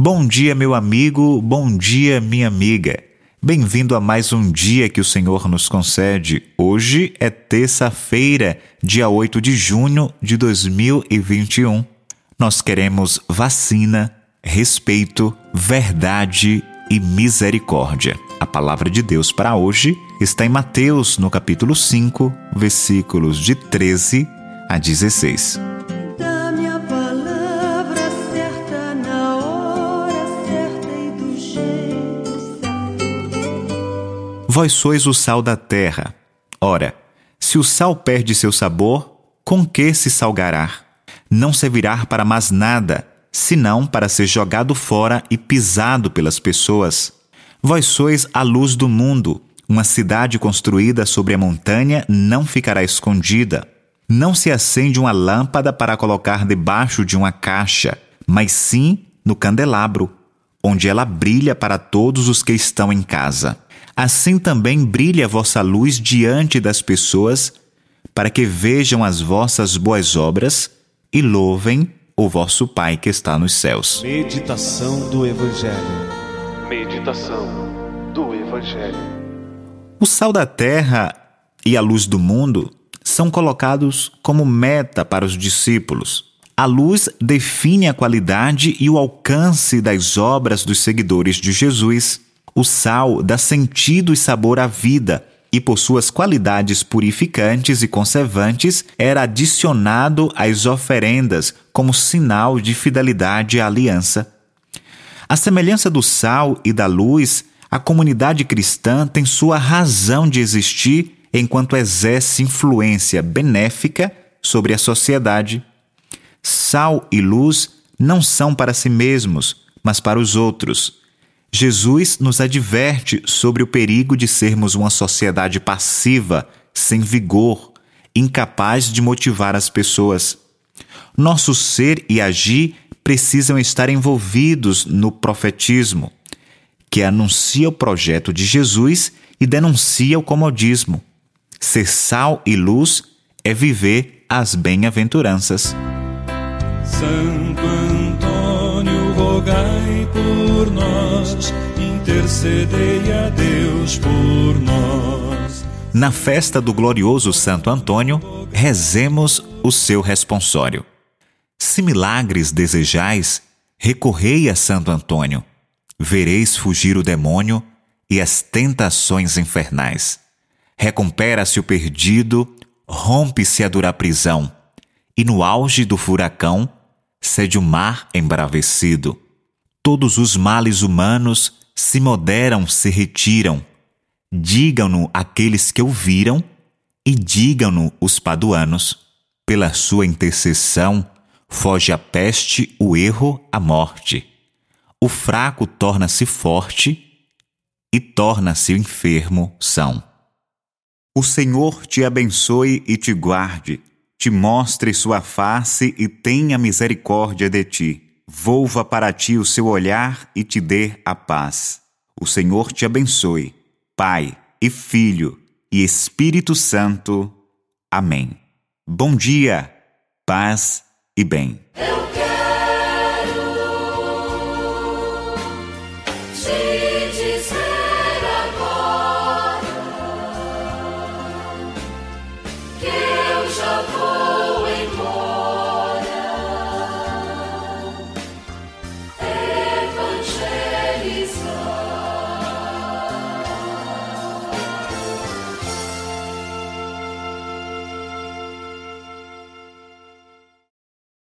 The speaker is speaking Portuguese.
Bom dia, meu amigo, bom dia, minha amiga. Bem-vindo a mais um dia que o Senhor nos concede. Hoje é terça-feira, dia 8 de junho de 2021. Nós queremos vacina, respeito, verdade e misericórdia. A palavra de Deus para hoje está em Mateus, no capítulo 5, versículos de 13 a 16. Vós sois o sal da terra. Ora, se o sal perde seu sabor, com que se salgará? Não servirá para mais nada, senão para ser jogado fora e pisado pelas pessoas. Vós sois a luz do mundo. Uma cidade construída sobre a montanha não ficará escondida. Não se acende uma lâmpada para colocar debaixo de uma caixa, mas sim no candelabro, onde ela brilha para todos os que estão em casa assim também brilhe a vossa luz diante das pessoas, para que vejam as vossas boas obras e louvem o vosso Pai que está nos céus. Meditação do Evangelho. Meditação do Evangelho. O sal da terra e a luz do mundo são colocados como meta para os discípulos. A luz define a qualidade e o alcance das obras dos seguidores de Jesus. O sal dá sentido e sabor à vida e, por suas qualidades purificantes e conservantes, era adicionado às oferendas como sinal de fidelidade à aliança. A semelhança do sal e da luz, a comunidade cristã tem sua razão de existir enquanto exerce influência benéfica sobre a sociedade. Sal e luz não são para si mesmos, mas para os outros. Jesus nos adverte sobre o perigo de sermos uma sociedade passiva, sem vigor, incapaz de motivar as pessoas. Nosso ser e agir precisam estar envolvidos no profetismo, que anuncia o projeto de Jesus e denuncia o comodismo. Ser sal e luz é viver as bem-aventuranças. Santo Antônio, rogai por nós, intercedei a Deus por nós. Na festa do glorioso Santo Antônio, rezemos o seu responsório. Se milagres desejais, recorrei a Santo Antônio. Vereis fugir o demônio e as tentações infernais. Recupera-se o perdido, rompe-se a dura prisão, e no auge do furacão, cede o mar embravecido. Todos os males humanos se moderam, se retiram. Digam-no aqueles que ouviram e digam-no os paduanos. Pela sua intercessão, foge a peste, o erro, a morte. O fraco torna-se forte e torna-se o enfermo são. O Senhor te abençoe e te guarde te mostre sua face e tenha misericórdia de ti. Volva para ti o seu olhar e te dê a paz. O Senhor te abençoe, Pai e Filho e Espírito Santo. Amém. Bom dia, paz e bem.